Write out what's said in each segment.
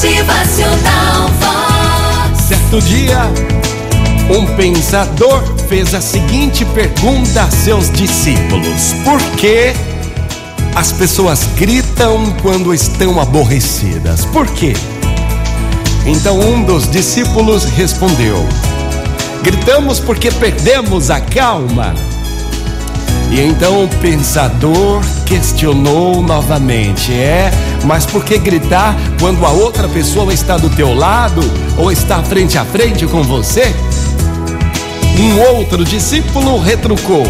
Motivacional Vox. Certo dia, um pensador fez a seguinte pergunta a seus discípulos: Por que as pessoas gritam quando estão aborrecidas? Por quê? Então um dos discípulos respondeu: Gritamos porque perdemos a calma. E então o pensador questionou novamente: É, mas por que gritar quando a outra pessoa está do teu lado ou está frente a frente com você? Um outro discípulo retrucou: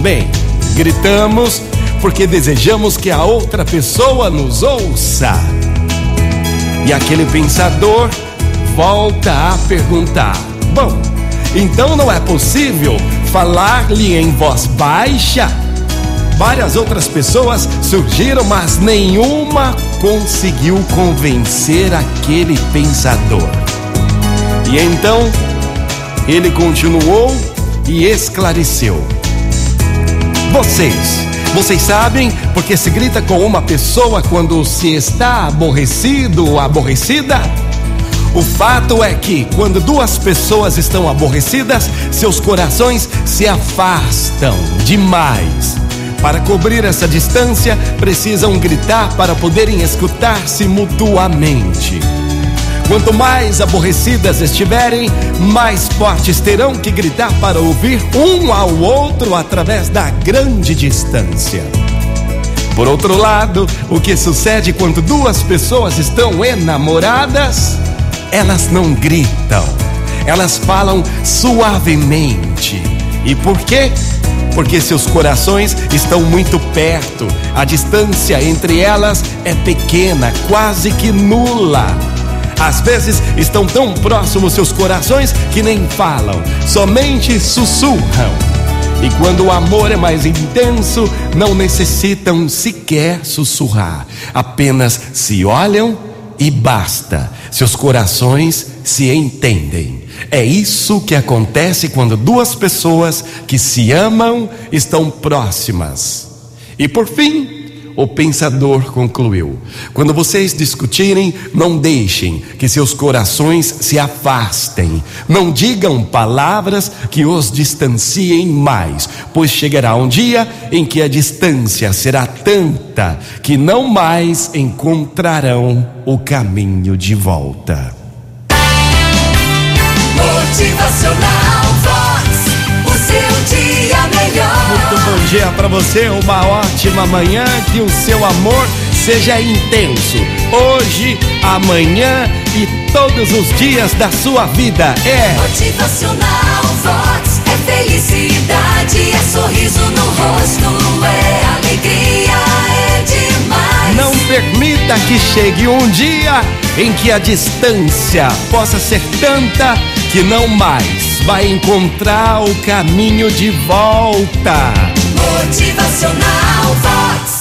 Bem, gritamos porque desejamos que a outra pessoa nos ouça. E aquele pensador volta a perguntar: Bom, então não é possível falar-lhe em voz baixa? Várias outras pessoas surgiram, mas nenhuma conseguiu convencer aquele pensador. E então ele continuou e esclareceu: Vocês, vocês sabem porque se grita com uma pessoa quando se está aborrecido ou aborrecida? O fato é que, quando duas pessoas estão aborrecidas, seus corações se afastam demais. Para cobrir essa distância, precisam gritar para poderem escutar-se mutuamente. Quanto mais aborrecidas estiverem, mais fortes terão que gritar para ouvir um ao outro através da grande distância. Por outro lado, o que sucede quando duas pessoas estão enamoradas? Elas não gritam, elas falam suavemente. E por quê? Porque seus corações estão muito perto, a distância entre elas é pequena, quase que nula. Às vezes estão tão próximos seus corações que nem falam, somente sussurram. E quando o amor é mais intenso, não necessitam sequer sussurrar, apenas se olham e basta. Seus corações se entendem. É isso que acontece quando duas pessoas que se amam estão próximas. E por fim, o pensador concluiu: quando vocês discutirem, não deixem que seus corações se afastem. Não digam palavras que os distanciem mais, pois chegará um dia em que a distância será tanta que não mais encontrarão o caminho de volta. Dia para você, uma ótima manhã, que o seu amor seja intenso. Hoje, amanhã e todos os dias da sua vida. É Motivacional Vox. É felicidade, é sorriso no rosto, é alegria, é demais. Não permita que chegue um dia em que a distância possa ser tanta que não mais vai encontrar o caminho de volta. Motivacional Vox.